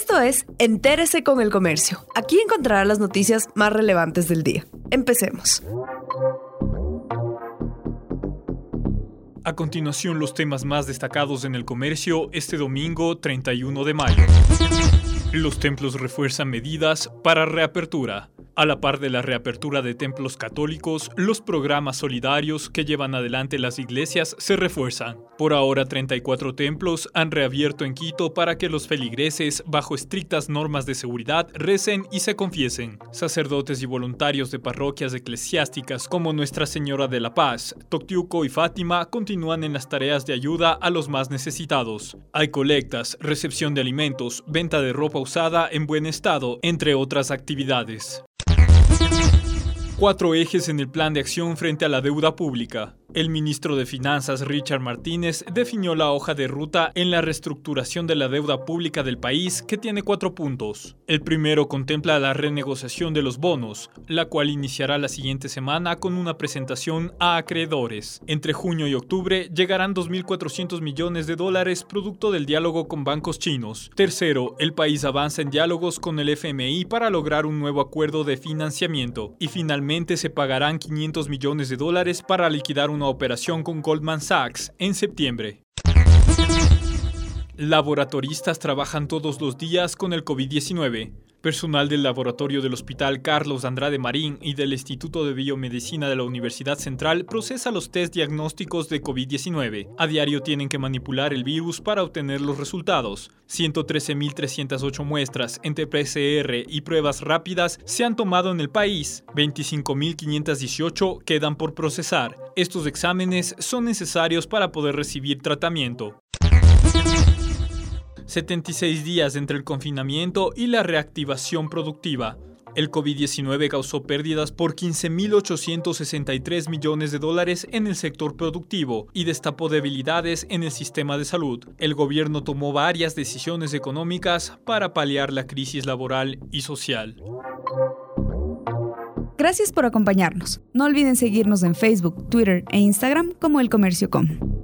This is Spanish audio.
Esto es Entérese con el Comercio. Aquí encontrará las noticias más relevantes del día. Empecemos. A continuación, los temas más destacados en el comercio este domingo 31 de mayo. Los templos refuerzan medidas para reapertura. A la par de la reapertura de templos católicos, los programas solidarios que llevan adelante las iglesias se refuerzan. Por ahora, 34 templos han reabierto en Quito para que los feligreses, bajo estrictas normas de seguridad, recen y se confiesen. Sacerdotes y voluntarios de parroquias eclesiásticas como Nuestra Señora de la Paz, Toctiuco y Fátima continúan en las tareas de ayuda a los más necesitados. Hay colectas, recepción de alimentos, venta de ropa usada en buen estado, entre otras actividades. Cuatro ejes en el plan de acción frente a la deuda pública. El ministro de Finanzas Richard Martínez definió la hoja de ruta en la reestructuración de la deuda pública del país que tiene cuatro puntos. El primero contempla la renegociación de los bonos, la cual iniciará la siguiente semana con una presentación a acreedores. Entre junio y octubre llegarán 2.400 millones de dólares producto del diálogo con bancos chinos. Tercero, el país avanza en diálogos con el FMI para lograr un nuevo acuerdo de financiamiento. Y finalmente se pagarán 500 millones de dólares para liquidar un una operación con Goldman Sachs en septiembre. Laboratoristas trabajan todos los días con el COVID-19. Personal del laboratorio del Hospital Carlos Andrade Marín y del Instituto de Biomedicina de la Universidad Central procesa los test diagnósticos de COVID-19. A diario tienen que manipular el virus para obtener los resultados. 113.308 muestras entre PCR y pruebas rápidas se han tomado en el país. 25.518 quedan por procesar. Estos exámenes son necesarios para poder recibir tratamiento. 76 días entre el confinamiento y la reactivación productiva. El COVID-19 causó pérdidas por 15.863 millones de dólares en el sector productivo y destapó debilidades en el sistema de salud. El gobierno tomó varias decisiones económicas para paliar la crisis laboral y social. Gracias por acompañarnos. No olviden seguirnos en Facebook, Twitter e Instagram como El Comercio Com.